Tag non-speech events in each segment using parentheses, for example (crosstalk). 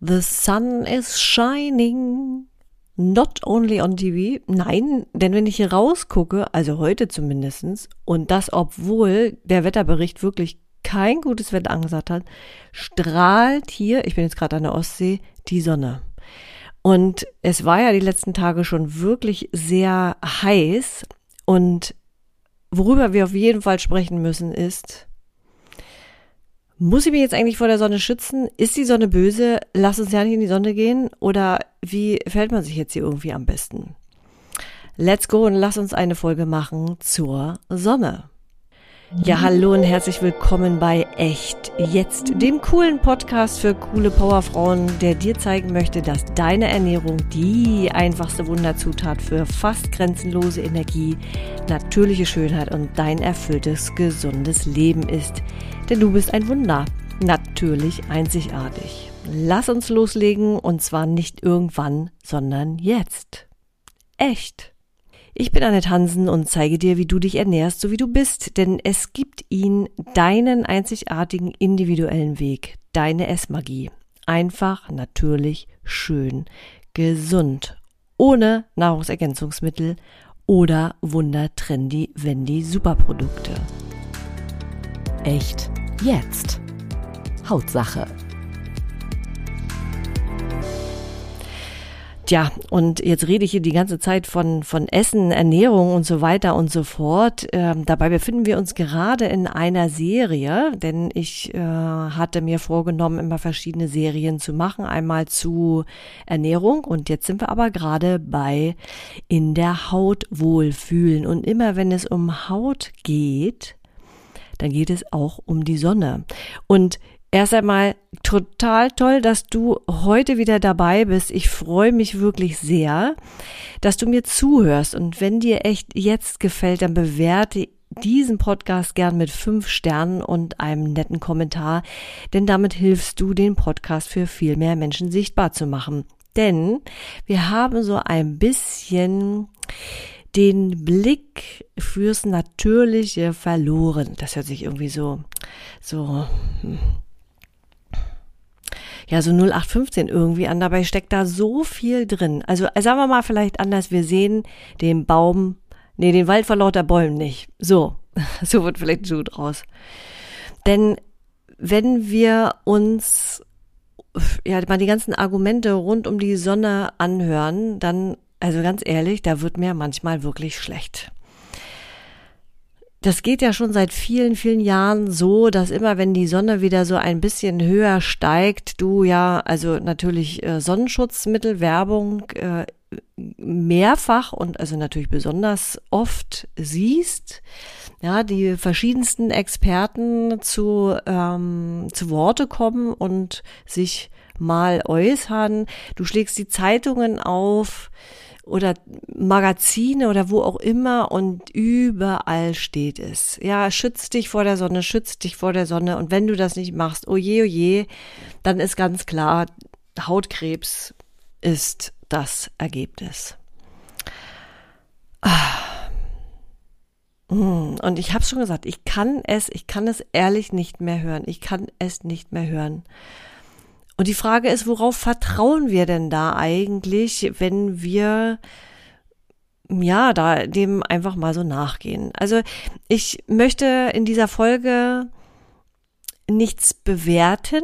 The sun is shining. Not only on TV. Nein, denn wenn ich hier rausgucke, also heute zumindestens, und das obwohl der Wetterbericht wirklich kein gutes Wetter angesagt hat, strahlt hier, ich bin jetzt gerade an der Ostsee, die Sonne. Und es war ja die letzten Tage schon wirklich sehr heiß. Und worüber wir auf jeden Fall sprechen müssen, ist, muss ich mich jetzt eigentlich vor der Sonne schützen? Ist die Sonne böse? Lass uns ja nicht in die Sonne gehen? Oder wie fällt man sich jetzt hier irgendwie am besten? Let's go und lass uns eine Folge machen zur Sonne. Ja, hallo und herzlich willkommen bei Echt Jetzt, dem coolen Podcast für coole Powerfrauen, der dir zeigen möchte, dass deine Ernährung die einfachste Wunderzutat für fast grenzenlose Energie, natürliche Schönheit und dein erfülltes, gesundes Leben ist. Denn du bist ein Wunder, natürlich einzigartig. Lass uns loslegen und zwar nicht irgendwann, sondern jetzt. Echt. Ich bin Annette Hansen und zeige dir, wie du dich ernährst, so wie du bist, denn es gibt ihn, deinen einzigartigen individuellen Weg, deine Essmagie. Einfach, natürlich, schön, gesund, ohne Nahrungsergänzungsmittel oder wundertrendy Wendy Superprodukte. Echt jetzt. Hautsache. Tja, und jetzt rede ich hier die ganze Zeit von, von Essen, Ernährung und so weiter und so fort. Ähm, dabei befinden wir uns gerade in einer Serie, denn ich äh, hatte mir vorgenommen, immer verschiedene Serien zu machen. Einmal zu Ernährung und jetzt sind wir aber gerade bei in der Haut wohlfühlen. Und immer wenn es um Haut geht, dann geht es auch um die Sonne. Und Erst einmal total toll, dass du heute wieder dabei bist. Ich freue mich wirklich sehr, dass du mir zuhörst. Und wenn dir echt jetzt gefällt, dann bewerte diesen Podcast gern mit fünf Sternen und einem netten Kommentar, denn damit hilfst du, den Podcast für viel mehr Menschen sichtbar zu machen. Denn wir haben so ein bisschen den Blick fürs Natürliche verloren. Das hört sich irgendwie so, so, hm ja so 0815 irgendwie an. Dabei steckt da so viel drin. Also äh, sagen wir mal vielleicht anders, wir sehen den Baum, nee, den Wald vor lauter Bäumen nicht. So, (laughs) so wird vielleicht ein Schuh draus. Denn wenn wir uns ja mal die ganzen Argumente rund um die Sonne anhören, dann, also ganz ehrlich, da wird mir manchmal wirklich schlecht das geht ja schon seit vielen, vielen Jahren so, dass immer wenn die Sonne wieder so ein bisschen höher steigt, du ja, also natürlich äh, Sonnenschutzmittel, Werbung äh, mehrfach und also natürlich besonders oft siehst, ja, die verschiedensten Experten zu, ähm, zu Worte kommen und sich mal äußern. Du schlägst die Zeitungen auf, oder Magazine oder wo auch immer und überall steht es. Ja, schütz dich vor der Sonne, schütz dich vor der Sonne und wenn du das nicht machst, oje, oje, dann ist ganz klar, Hautkrebs ist das Ergebnis. Ah. Hm, und ich habe schon gesagt, ich kann es, ich kann es ehrlich nicht mehr hören. Ich kann es nicht mehr hören. Und die Frage ist, worauf vertrauen wir denn da eigentlich, wenn wir ja, da dem einfach mal so nachgehen. Also ich möchte in dieser Folge nichts bewerten.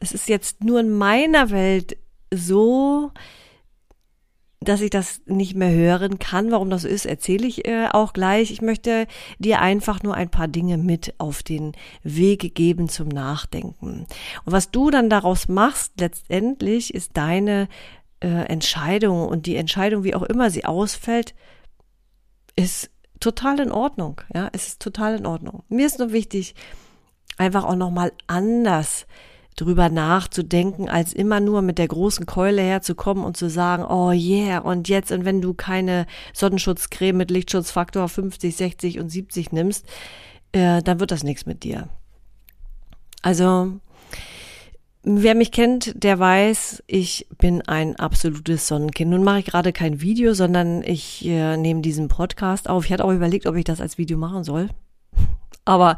Es ist jetzt nur in meiner Welt so, dass ich das nicht mehr hören kann. Warum das so ist, erzähle ich äh, auch gleich. Ich möchte dir einfach nur ein paar Dinge mit auf den Weg geben zum Nachdenken. Und was du dann daraus machst, letztendlich ist deine äh, Entscheidung und die Entscheidung, wie auch immer sie ausfällt, ist total in Ordnung. Ja, es ist total in Ordnung. Mir ist nur wichtig, einfach auch nochmal anders drüber nachzudenken, als immer nur mit der großen Keule herzukommen und zu sagen, oh yeah, und jetzt, und wenn du keine Sonnenschutzcreme mit Lichtschutzfaktor 50, 60 und 70 nimmst, äh, dann wird das nichts mit dir. Also, wer mich kennt, der weiß, ich bin ein absolutes Sonnenkind. Nun mache ich gerade kein Video, sondern ich äh, nehme diesen Podcast auf. Ich hatte auch überlegt, ob ich das als Video machen soll. Aber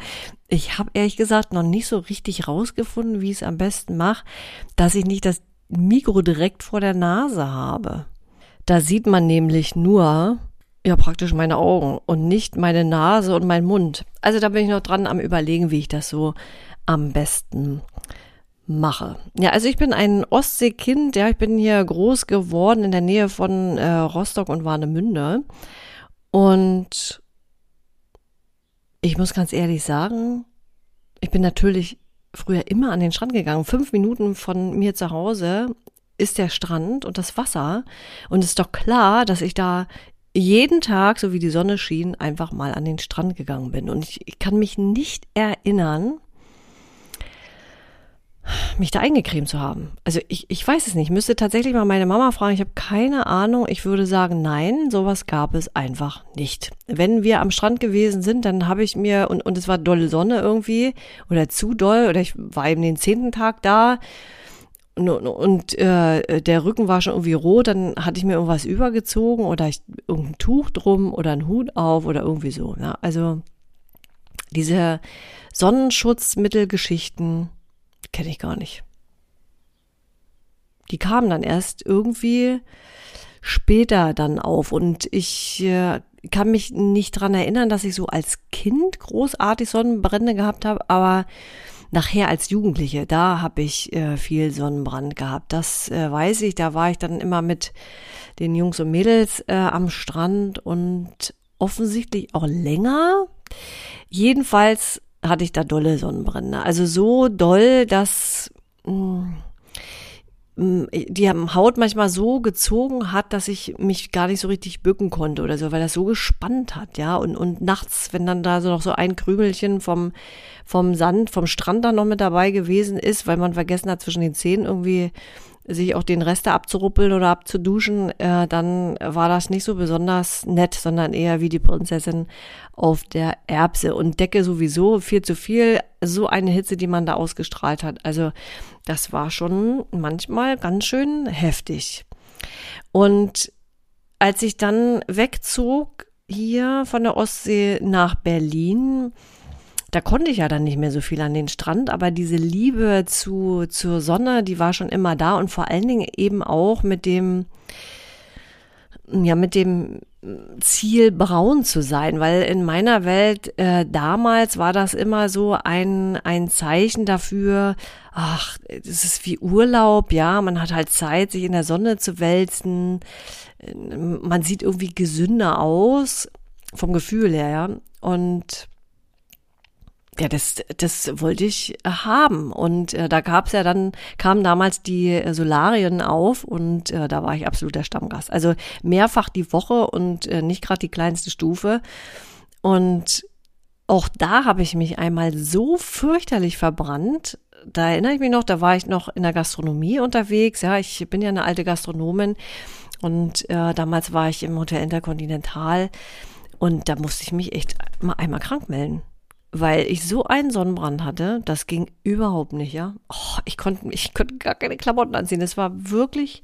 ich habe ehrlich gesagt noch nicht so richtig rausgefunden, wie ich es am besten mache, dass ich nicht das Mikro direkt vor der Nase habe. Da sieht man nämlich nur, ja, praktisch meine Augen und nicht meine Nase und mein Mund. Also da bin ich noch dran am überlegen, wie ich das so am besten mache. Ja, also ich bin ein Ostseekind, ja, ich bin hier groß geworden in der Nähe von äh, Rostock und Warnemünde. Und ich muss ganz ehrlich sagen, ich bin natürlich früher immer an den Strand gegangen. Fünf Minuten von mir zu Hause ist der Strand und das Wasser. Und es ist doch klar, dass ich da jeden Tag, so wie die Sonne schien, einfach mal an den Strand gegangen bin. Und ich, ich kann mich nicht erinnern, mich da eingecremt zu haben. Also ich, ich weiß es nicht. Ich müsste tatsächlich mal meine Mama fragen. Ich habe keine Ahnung. Ich würde sagen, nein, sowas gab es einfach nicht. Wenn wir am Strand gewesen sind, dann habe ich mir, und, und es war dolle Sonne irgendwie, oder zu doll, oder ich war eben den zehnten Tag da, und, und äh, der Rücken war schon irgendwie rot, dann hatte ich mir irgendwas übergezogen oder ich, irgendein Tuch drum oder einen Hut auf oder irgendwie so. Ja. Also diese Sonnenschutzmittelgeschichten, Kenne ich gar nicht. Die kamen dann erst irgendwie später dann auf und ich äh, kann mich nicht dran erinnern, dass ich so als Kind großartig Sonnenbrände gehabt habe, aber nachher als Jugendliche, da habe ich äh, viel Sonnenbrand gehabt. Das äh, weiß ich. Da war ich dann immer mit den Jungs und Mädels äh, am Strand und offensichtlich auch länger. Jedenfalls hatte ich da dolle Sonnenbrände. Also so doll, dass mm, mm, die Haut manchmal so gezogen hat, dass ich mich gar nicht so richtig bücken konnte oder so, weil das so gespannt hat, ja. Und, und nachts, wenn dann da so noch so ein Krümelchen vom, vom Sand, vom Strand dann noch mit dabei gewesen ist, weil man vergessen hat, zwischen den Zähnen irgendwie sich auch den Reste abzuruppeln oder abzuduschen, äh, dann war das nicht so besonders nett, sondern eher wie die Prinzessin auf der Erbse und Decke sowieso viel zu viel, so eine Hitze, die man da ausgestrahlt hat. Also das war schon manchmal ganz schön heftig. Und als ich dann wegzog hier von der Ostsee nach Berlin, da konnte ich ja dann nicht mehr so viel an den Strand, aber diese Liebe zu, zur Sonne, die war schon immer da und vor allen Dingen eben auch mit dem, ja, mit dem Ziel, braun zu sein, weil in meiner Welt äh, damals war das immer so ein, ein Zeichen dafür, ach, es ist wie Urlaub, ja, man hat halt Zeit, sich in der Sonne zu wälzen, man sieht irgendwie gesünder aus, vom Gefühl her, ja, und ja, das, das wollte ich haben. Und äh, da gab's ja dann, kamen damals die äh, Solarien auf und äh, da war ich absoluter Stammgast. Also mehrfach die Woche und äh, nicht gerade die kleinste Stufe. Und auch da habe ich mich einmal so fürchterlich verbrannt. Da erinnere ich mich noch, da war ich noch in der Gastronomie unterwegs. Ja, ich bin ja eine alte Gastronomin und äh, damals war ich im Hotel Intercontinental und da musste ich mich echt mal einmal krank melden weil ich so einen Sonnenbrand hatte, das ging überhaupt nicht, ja. Oh, ich konnte, ich konnte gar keine Klamotten anziehen. Das war wirklich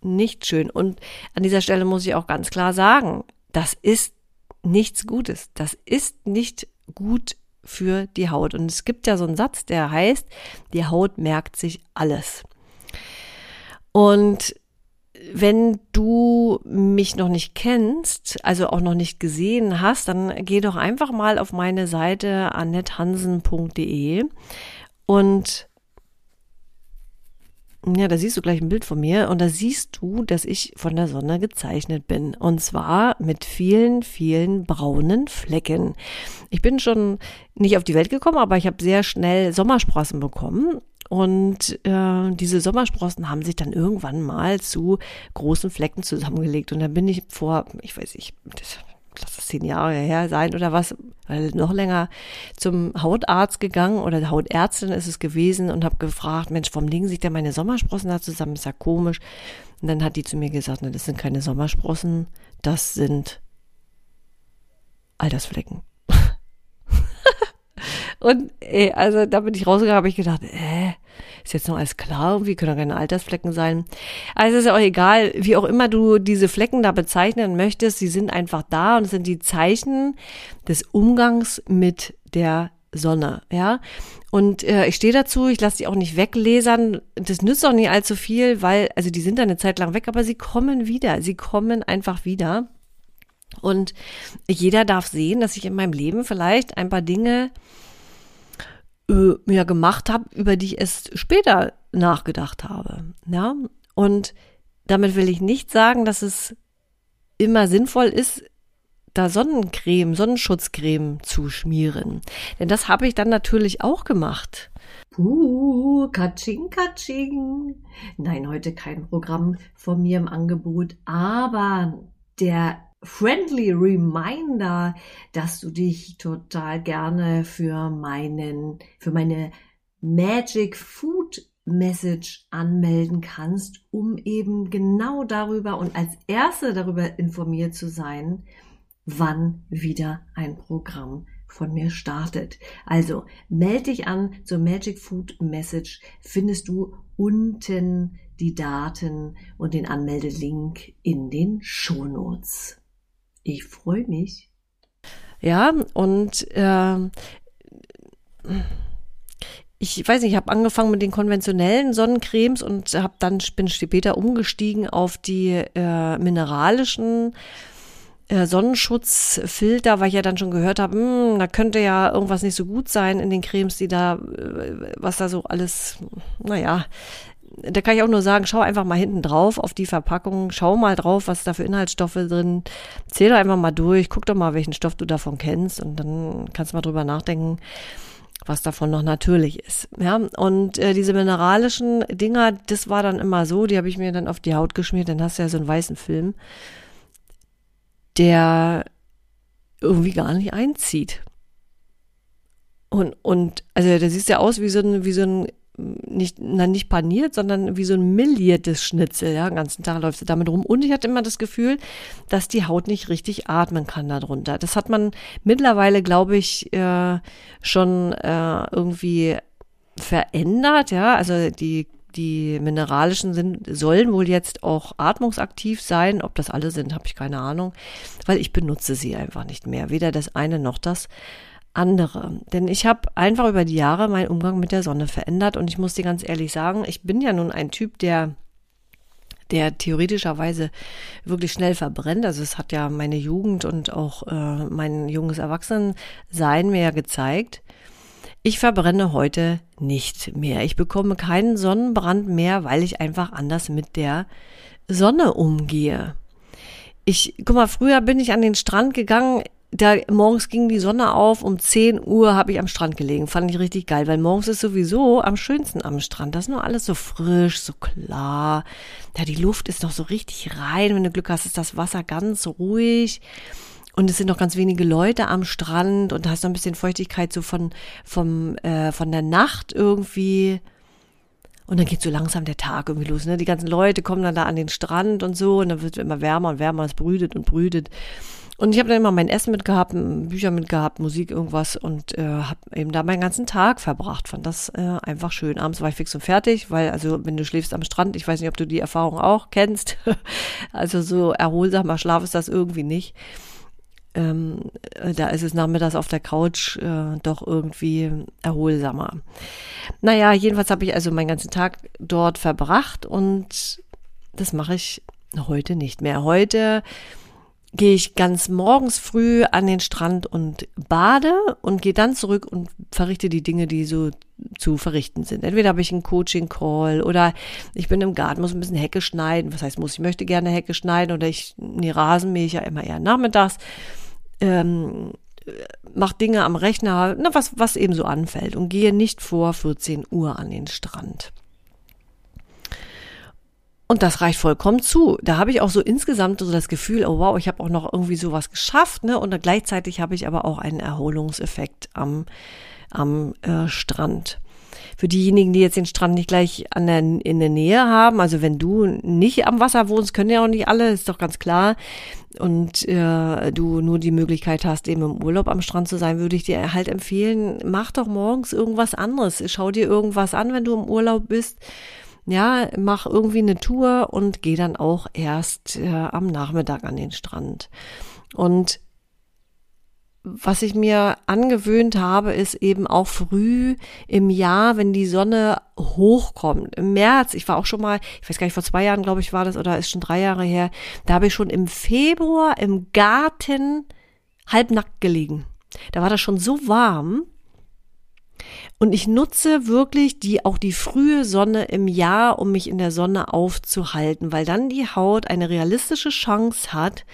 nicht schön. Und an dieser Stelle muss ich auch ganz klar sagen, das ist nichts Gutes. Das ist nicht gut für die Haut. Und es gibt ja so einen Satz, der heißt, die Haut merkt sich alles. Und wenn du mich noch nicht kennst, also auch noch nicht gesehen hast, dann geh doch einfach mal auf meine Seite annethansen.de und ja, da siehst du gleich ein Bild von mir und da siehst du, dass ich von der Sonne gezeichnet bin. Und zwar mit vielen, vielen braunen Flecken. Ich bin schon nicht auf die Welt gekommen, aber ich habe sehr schnell Sommersprossen bekommen und äh, diese Sommersprossen haben sich dann irgendwann mal zu großen Flecken zusammengelegt. Und dann bin ich vor, ich weiß nicht, das, lass das zehn Jahre her sein oder was, weil noch länger zum Hautarzt gegangen oder Hautärztin ist es gewesen und habe gefragt, Mensch, warum legen sich denn meine Sommersprossen da zusammen? Ist ja komisch. Und dann hat die zu mir gesagt, ne, das sind keine Sommersprossen, das sind Altersflecken. (laughs) Und ey, also da bin ich rausgegangen, habe ich gedacht, äh, ist jetzt noch alles klar, wie können da keine Altersflecken sein? Also ist ja auch egal, wie auch immer du diese Flecken da bezeichnen möchtest, sie sind einfach da und sind die Zeichen des Umgangs mit der Sonne, ja. Und äh, ich stehe dazu, ich lasse die auch nicht weglesern. Das nützt auch nicht allzu viel, weil, also die sind dann eine Zeit lang weg, aber sie kommen wieder. Sie kommen einfach wieder. Und jeder darf sehen, dass ich in meinem Leben vielleicht ein paar Dinge äh, ja, gemacht habe, über die ich erst später nachgedacht habe. Ja. Und damit will ich nicht sagen, dass es immer sinnvoll ist, da Sonnencreme, Sonnenschutzcreme zu schmieren. Denn das habe ich dann natürlich auch gemacht. Puh, katsching, katsching. Nein, heute kein Programm von mir im Angebot, aber der friendly reminder, dass du dich total gerne für meinen, für meine Magic Food Message anmelden kannst, um eben genau darüber und als Erste darüber informiert zu sein, wann wieder ein Programm von mir startet. Also melde dich an zur Magic Food Message. Findest du unten die Daten und den Anmeldelink in den Shownotes. Ich freue mich. Ja, und äh, ich weiß nicht, ich habe angefangen mit den konventionellen Sonnencremes und habe dann bin später umgestiegen auf die äh, mineralischen äh, Sonnenschutzfilter, weil ich ja dann schon gehört habe, hm, da könnte ja irgendwas nicht so gut sein in den Cremes, die da, äh, was da so alles, naja, da kann ich auch nur sagen, schau einfach mal hinten drauf auf die Verpackung, schau mal drauf, was da für Inhaltsstoffe drin, zähl doch einfach mal durch, guck doch mal, welchen Stoff du davon kennst und dann kannst du mal drüber nachdenken, was davon noch natürlich ist. Ja, und äh, diese mineralischen Dinger, das war dann immer so, die habe ich mir dann auf die Haut geschmiert, dann hast du ja so einen weißen Film, der irgendwie gar nicht einzieht. Und, und also der sieht ja aus wie so ein, wie so ein nicht, na, nicht paniert, sondern wie so ein milliertes Schnitzel, ja, den ganzen Tag läuft sie damit rum. Und ich hatte immer das Gefühl, dass die Haut nicht richtig atmen kann darunter. Das hat man mittlerweile, glaube ich, äh, schon äh, irgendwie verändert, ja, also die die mineralischen sind, sollen wohl jetzt auch atmungsaktiv sein. Ob das alle sind, habe ich keine Ahnung, weil ich benutze sie einfach nicht mehr. Weder das eine noch das andere. Denn ich habe einfach über die Jahre meinen Umgang mit der Sonne verändert und ich muss dir ganz ehrlich sagen, ich bin ja nun ein Typ, der der theoretischerweise wirklich schnell verbrennt. Also es hat ja meine Jugend und auch äh, mein junges Erwachsenensein mir ja gezeigt. Ich verbrenne heute nicht mehr. Ich bekomme keinen Sonnenbrand mehr, weil ich einfach anders mit der Sonne umgehe. Ich, guck mal, früher bin ich an den Strand gegangen da morgens ging die Sonne auf, um 10 Uhr habe ich am Strand gelegen. Fand ich richtig geil, weil morgens ist sowieso am schönsten am Strand. Das ist nur alles so frisch, so klar. Da die Luft ist noch so richtig rein. Wenn du Glück hast, ist das Wasser ganz ruhig. Und es sind noch ganz wenige Leute am Strand und da hast noch ein bisschen Feuchtigkeit so von, vom, äh, von der Nacht irgendwie. Und dann geht so langsam der Tag irgendwie los. Ne? Die ganzen Leute kommen dann da an den Strand und so und dann wird es immer wärmer und wärmer, es brütet und brütet. Und ich habe dann immer mein Essen mitgehabt, Bücher mitgehabt, Musik, irgendwas und äh, habe eben da meinen ganzen Tag verbracht. Fand das äh, einfach schön. Abends war ich fix und fertig, weil also wenn du schläfst am Strand, ich weiß nicht, ob du die Erfahrung auch kennst, (laughs) also so erholsamer Schlaf ist das irgendwie nicht. Ähm, äh, da ist es nachmittags auf der Couch äh, doch irgendwie erholsamer. Naja, jedenfalls habe ich also meinen ganzen Tag dort verbracht und das mache ich heute nicht mehr. Heute gehe ich ganz morgens früh an den Strand und bade und gehe dann zurück und verrichte die Dinge, die so zu verrichten sind. Entweder habe ich einen Coaching-Call oder ich bin im Garten, muss ein bisschen Hecke schneiden. Was heißt muss? Ich möchte gerne Hecke schneiden oder ich, nee, Rasen mähe ich ja immer eher nachmittags. Ähm, mach Dinge am Rechner, na, was, was eben so anfällt und gehe nicht vor 14 Uhr an den Strand. Und das reicht vollkommen zu. Da habe ich auch so insgesamt so das Gefühl, oh wow, ich habe auch noch irgendwie sowas geschafft, ne? Und gleichzeitig habe ich aber auch einen Erholungseffekt am, am äh, Strand. Für diejenigen, die jetzt den Strand nicht gleich an der, in der Nähe haben, also wenn du nicht am Wasser wohnst, können ja auch nicht alle, ist doch ganz klar. Und äh, du nur die Möglichkeit hast, eben im Urlaub am Strand zu sein, würde ich dir halt empfehlen, mach doch morgens irgendwas anderes. Schau dir irgendwas an, wenn du im Urlaub bist ja, mach irgendwie eine Tour und geh dann auch erst äh, am Nachmittag an den Strand. Und was ich mir angewöhnt habe, ist eben auch früh im Jahr, wenn die Sonne hochkommt. Im März, ich war auch schon mal, ich weiß gar nicht, vor zwei Jahren, glaube ich, war das, oder ist schon drei Jahre her, da habe ich schon im Februar im Garten halbnackt gelegen. Da war das schon so warm. Und ich nutze wirklich die, auch die frühe Sonne im Jahr, um mich in der Sonne aufzuhalten, weil dann die Haut eine realistische Chance hat,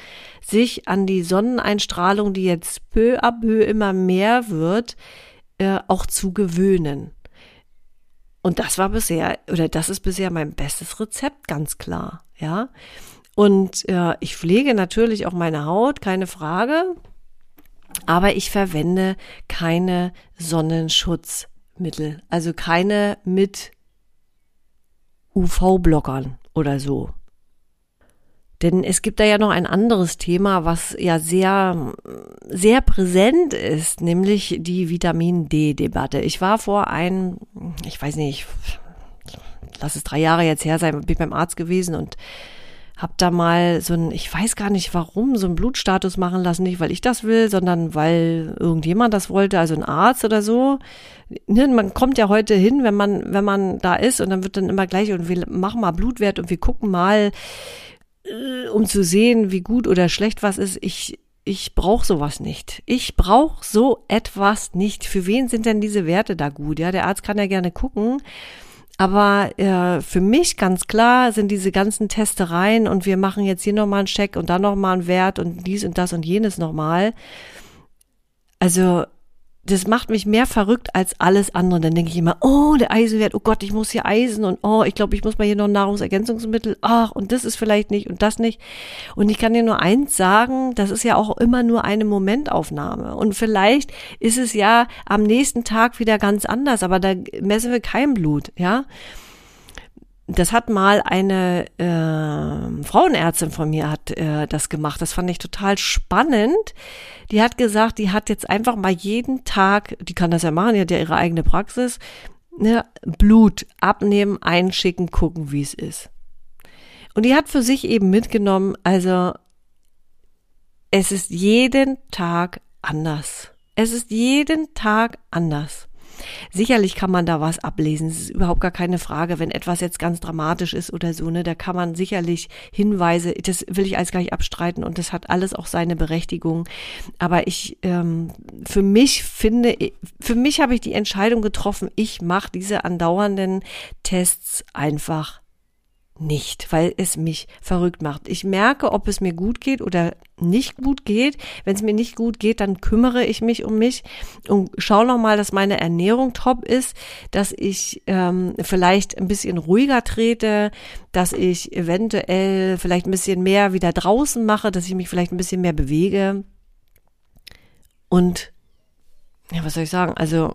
sich an die Sonneneinstrahlung, die jetzt peu à peu immer mehr wird, äh, auch zu gewöhnen. Und das war bisher, oder das ist bisher mein bestes Rezept, ganz klar, ja. Und äh, ich pflege natürlich auch meine Haut, keine Frage aber ich verwende keine Sonnenschutzmittel, also keine mit UV-Blockern oder so. Denn es gibt da ja noch ein anderes Thema, was ja sehr, sehr präsent ist, nämlich die Vitamin D-Debatte. Ich war vor ein, ich weiß nicht, lass es drei Jahre jetzt her sein, bin beim Arzt gewesen und hab da mal so ein, ich weiß gar nicht warum, so ein Blutstatus machen lassen, nicht weil ich das will, sondern weil irgendjemand das wollte, also ein Arzt oder so. Ne, man kommt ja heute hin, wenn man, wenn man da ist und dann wird dann immer gleich und wir machen mal Blutwert und wir gucken mal, äh, um zu sehen, wie gut oder schlecht was ist. Ich, ich brauche sowas nicht. Ich brauche so etwas nicht. Für wen sind denn diese Werte da gut? Ja, der Arzt kann ja gerne gucken. Aber äh, für mich ganz klar sind diese ganzen Testereien und wir machen jetzt hier nochmal einen Check und dann nochmal einen Wert und dies und das und jenes nochmal. Also das macht mich mehr verrückt als alles andere. Dann denke ich immer, oh, der Eisenwert, oh Gott, ich muss hier Eisen und oh, ich glaube, ich muss mal hier noch Nahrungsergänzungsmittel, ach, und das ist vielleicht nicht und das nicht. Und ich kann dir nur eins sagen, das ist ja auch immer nur eine Momentaufnahme. Und vielleicht ist es ja am nächsten Tag wieder ganz anders, aber da messen wir kein Blut, ja das hat mal eine äh, Frauenärztin von mir hat äh, das gemacht. Das fand ich total spannend. Die hat gesagt, die hat jetzt einfach mal jeden Tag, die kann das ja machen, die hat ja ihre eigene Praxis, ne, Blut abnehmen, einschicken, gucken, wie es ist. Und die hat für sich eben mitgenommen, also es ist jeden Tag anders. Es ist jeden Tag anders. Sicherlich kann man da was ablesen. Es ist überhaupt gar keine Frage. Wenn etwas jetzt ganz dramatisch ist oder so, ne, da kann man sicherlich Hinweise, das will ich alles gar nicht abstreiten und das hat alles auch seine Berechtigung. Aber ich, ähm, für mich finde, für mich habe ich die Entscheidung getroffen, ich mache diese andauernden Tests einfach nicht, weil es mich verrückt macht. Ich merke, ob es mir gut geht oder nicht gut geht. Wenn es mir nicht gut geht, dann kümmere ich mich um mich und schaue nochmal, dass meine Ernährung top ist, dass ich ähm, vielleicht ein bisschen ruhiger trete, dass ich eventuell vielleicht ein bisschen mehr wieder draußen mache, dass ich mich vielleicht ein bisschen mehr bewege. Und ja, was soll ich sagen? Also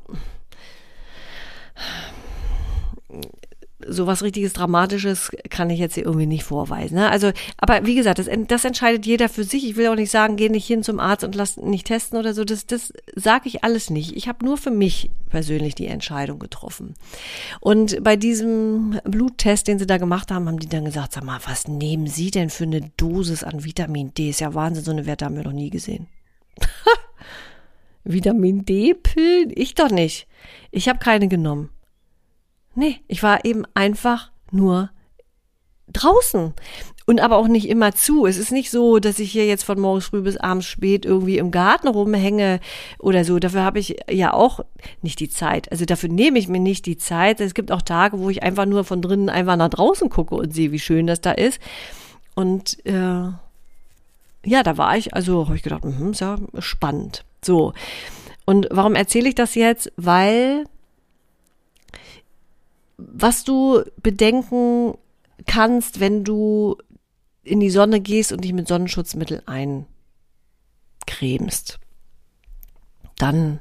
so was richtiges Dramatisches kann ich jetzt hier irgendwie nicht vorweisen. Ne? Also, aber wie gesagt, das, das entscheidet jeder für sich. Ich will auch nicht sagen, geh nicht hin zum Arzt und lass nicht testen oder so. Das, das sage ich alles nicht. Ich habe nur für mich persönlich die Entscheidung getroffen. Und bei diesem Bluttest, den sie da gemacht haben, haben die dann gesagt, sag mal, was nehmen Sie denn für eine Dosis an Vitamin D? Ist ja Wahnsinn, so eine Werte haben wir noch nie gesehen. (laughs) Vitamin D-Pillen? Ich doch nicht. Ich habe keine genommen. Nee, ich war eben einfach nur draußen. Und aber auch nicht immer zu. Es ist nicht so, dass ich hier jetzt von morgens früh bis abends spät irgendwie im Garten rumhänge oder so. Dafür habe ich ja auch nicht die Zeit. Also dafür nehme ich mir nicht die Zeit. Es gibt auch Tage, wo ich einfach nur von drinnen einfach nach draußen gucke und sehe, wie schön das da ist. Und äh, ja, da war ich, also habe ich gedacht, mh, ist ja spannend. So. Und warum erzähle ich das jetzt? Weil was du bedenken kannst, wenn du in die Sonne gehst und dich mit Sonnenschutzmittel eincremst, dann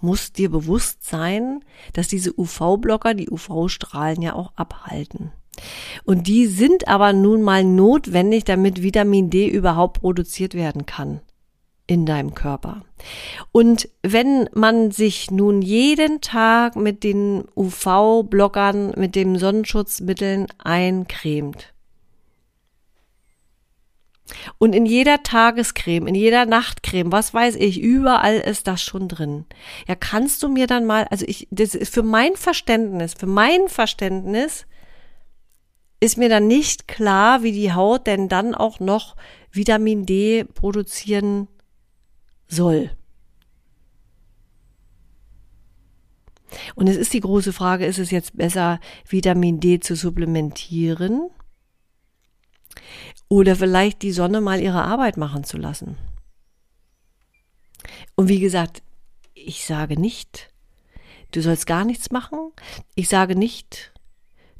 muss dir bewusst sein, dass diese UV-Blocker die UV-Strahlen ja auch abhalten. Und die sind aber nun mal notwendig, damit Vitamin D überhaupt produziert werden kann in deinem Körper. Und wenn man sich nun jeden Tag mit den UV-Blockern, mit den Sonnenschutzmitteln eincremt, Und in jeder Tagescreme, in jeder Nachtcreme, was weiß ich, überall ist das schon drin. Ja, kannst du mir dann mal, also ich, das ist für mein Verständnis, für mein Verständnis ist mir dann nicht klar, wie die Haut denn dann auch noch Vitamin D produzieren soll. Und es ist die große Frage, ist es jetzt besser, Vitamin D zu supplementieren oder vielleicht die Sonne mal ihre Arbeit machen zu lassen? Und wie gesagt, ich sage nicht, du sollst gar nichts machen. Ich sage nicht,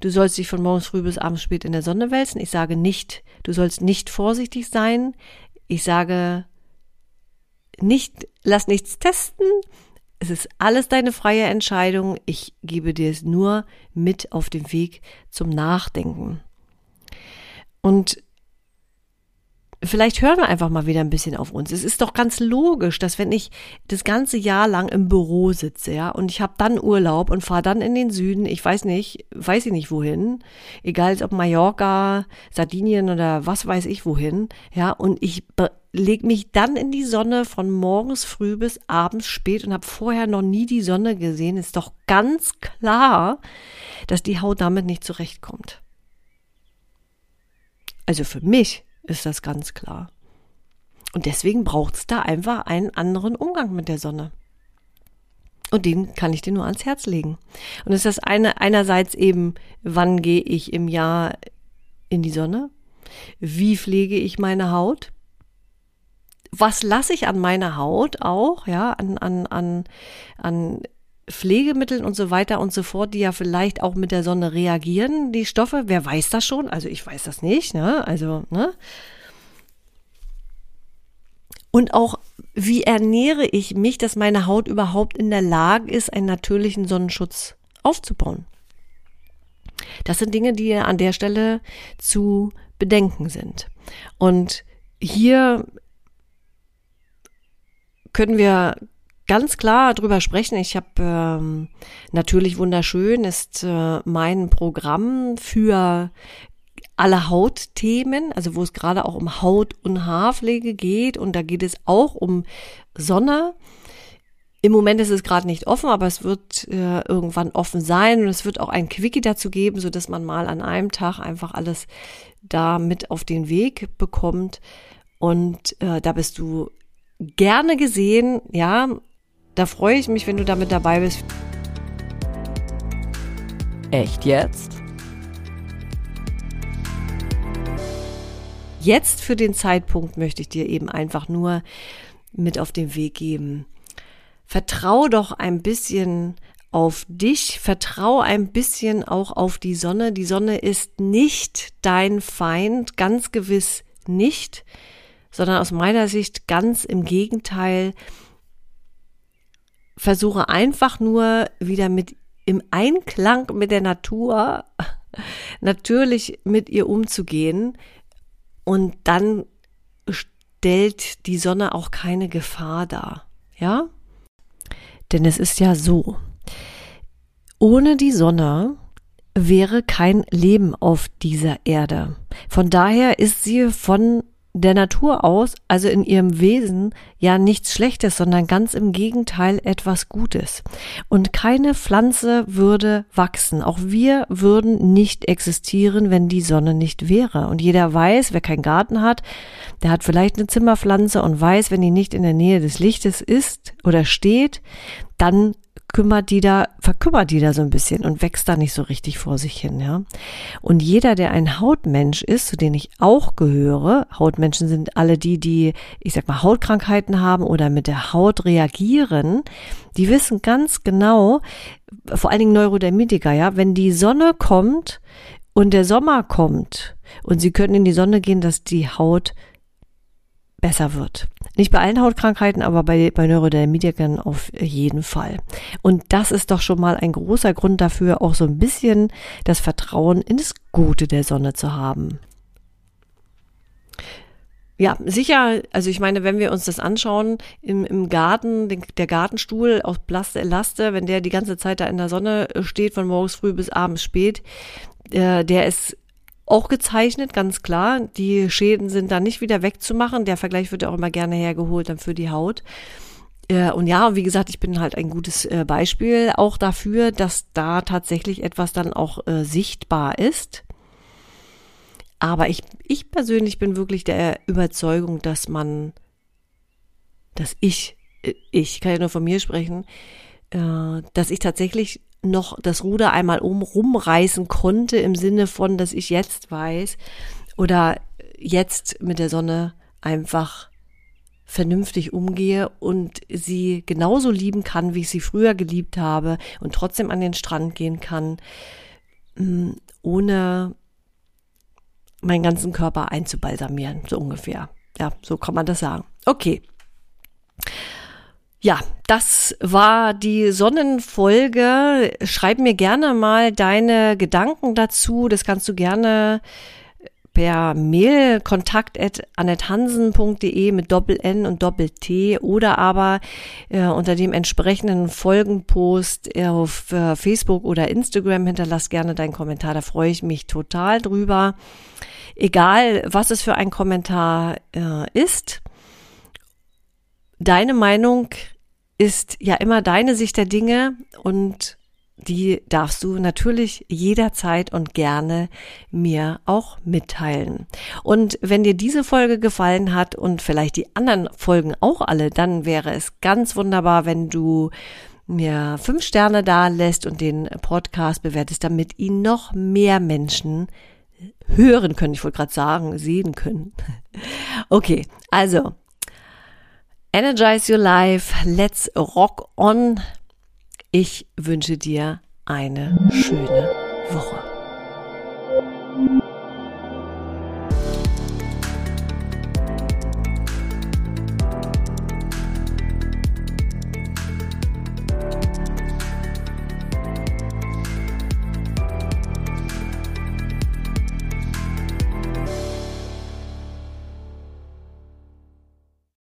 du sollst dich von morgens früh bis abends spät in der Sonne wälzen. Ich sage nicht, du sollst nicht vorsichtig sein. Ich sage nicht, lass nichts testen. Es ist alles deine freie Entscheidung. Ich gebe dir es nur mit auf den Weg zum Nachdenken. Und vielleicht hören wir einfach mal wieder ein bisschen auf uns. Es ist doch ganz logisch, dass wenn ich das ganze Jahr lang im Büro sitze, ja, und ich habe dann Urlaub und fahre dann in den Süden, ich weiß nicht, weiß ich nicht wohin, egal ob Mallorca, Sardinien oder was weiß ich wohin, ja, und ich leg mich dann in die Sonne von morgens früh bis abends spät und habe vorher noch nie die Sonne gesehen, ist doch ganz klar, dass die Haut damit nicht zurechtkommt. Also für mich ist das ganz klar. Und deswegen braucht es da einfach einen anderen Umgang mit der Sonne. Und den kann ich dir nur ans Herz legen. Und es ist das eine, einerseits eben, wann gehe ich im Jahr in die Sonne? Wie pflege ich meine Haut? Was lasse ich an meiner Haut auch, ja, an, an, an, an Pflegemitteln und so weiter und so fort, die ja vielleicht auch mit der Sonne reagieren, die Stoffe. Wer weiß das schon? Also ich weiß das nicht, ne? Also, ne? Und auch, wie ernähre ich mich, dass meine Haut überhaupt in der Lage ist, einen natürlichen Sonnenschutz aufzubauen? Das sind Dinge, die an der Stelle zu bedenken sind. Und hier können wir ganz klar drüber sprechen. Ich habe ähm, natürlich wunderschön ist äh, mein Programm für alle Hautthemen, also wo es gerade auch um Haut- und Haarpflege geht und da geht es auch um Sonne. Im Moment ist es gerade nicht offen, aber es wird äh, irgendwann offen sein und es wird auch ein Quickie dazu geben, so dass man mal an einem Tag einfach alles da mit auf den Weg bekommt. Und äh, da bist du gerne gesehen, ja. Da freue ich mich, wenn du damit dabei bist. Echt jetzt? Jetzt für den Zeitpunkt möchte ich dir eben einfach nur mit auf den Weg geben. Vertrau doch ein bisschen auf dich, vertrau ein bisschen auch auf die Sonne. Die Sonne ist nicht dein Feind, ganz gewiss nicht, sondern aus meiner Sicht ganz im Gegenteil versuche einfach nur wieder mit im Einklang mit der Natur (laughs) natürlich mit ihr umzugehen und dann stellt die Sonne auch keine Gefahr dar, ja? Denn es ist ja so, ohne die Sonne wäre kein Leben auf dieser Erde. Von daher ist sie von der Natur aus, also in ihrem Wesen, ja nichts Schlechtes, sondern ganz im Gegenteil etwas Gutes. Und keine Pflanze würde wachsen. Auch wir würden nicht existieren, wenn die Sonne nicht wäre. Und jeder weiß, wer keinen Garten hat, der hat vielleicht eine Zimmerpflanze und weiß, wenn die nicht in der Nähe des Lichtes ist oder steht, dann kümmert die da, verkümmert die da so ein bisschen und wächst da nicht so richtig vor sich hin, ja. Und jeder, der ein Hautmensch ist, zu denen ich auch gehöre, Hautmenschen sind alle die, die, ich sag mal, Hautkrankheiten haben oder mit der Haut reagieren, die wissen ganz genau, vor allen Dingen Neurodermitiker, ja, wenn die Sonne kommt und der Sommer kommt und sie können in die Sonne gehen, dass die Haut besser wird. Nicht bei allen Hautkrankheiten, aber bei, bei Neurodermitikern auf jeden Fall. Und das ist doch schon mal ein großer Grund dafür, auch so ein bisschen das Vertrauen in das Gute der Sonne zu haben. Ja, sicher, also ich meine, wenn wir uns das anschauen, im, im Garten, den, der Gartenstuhl aus Plaste wenn der die ganze Zeit da in der Sonne steht, von morgens früh bis abends spät, äh, der ist auch gezeichnet, ganz klar. Die Schäden sind da nicht wieder wegzumachen. Der Vergleich wird ja auch immer gerne hergeholt dann für die Haut. Äh, und ja, wie gesagt, ich bin halt ein gutes äh, Beispiel auch dafür, dass da tatsächlich etwas dann auch äh, sichtbar ist. Aber ich, ich persönlich bin wirklich der Überzeugung, dass man, dass ich, ich kann ja nur von mir sprechen, dass ich tatsächlich noch das Ruder einmal um rumreißen konnte im Sinne von, dass ich jetzt weiß oder jetzt mit der Sonne einfach vernünftig umgehe und sie genauso lieben kann, wie ich sie früher geliebt habe und trotzdem an den Strand gehen kann, mm, ohne meinen ganzen Körper einzubalsamieren, so ungefähr. Ja, so kann man das sagen. Okay. Ja, das war die Sonnenfolge. Schreib mir gerne mal deine Gedanken dazu. Das kannst du gerne per Mail kontakt annethansen.de mit Doppel N und Doppel T oder aber äh, unter dem entsprechenden Folgenpost auf äh, Facebook oder Instagram hinterlass gerne deinen Kommentar. Da freue ich mich total drüber. Egal, was es für ein Kommentar äh, ist. Deine Meinung ist ja immer deine Sicht der Dinge und die darfst du natürlich jederzeit und gerne mir auch mitteilen. Und wenn dir diese Folge gefallen hat und vielleicht die anderen Folgen auch alle, dann wäre es ganz wunderbar, wenn du mir fünf Sterne da lässt und den Podcast bewertest, damit ihn noch mehr Menschen hören können. Ich wollte gerade sagen, sehen können. (laughs) Okay, also Energize your life, let's rock on. Ich wünsche dir eine schöne Woche.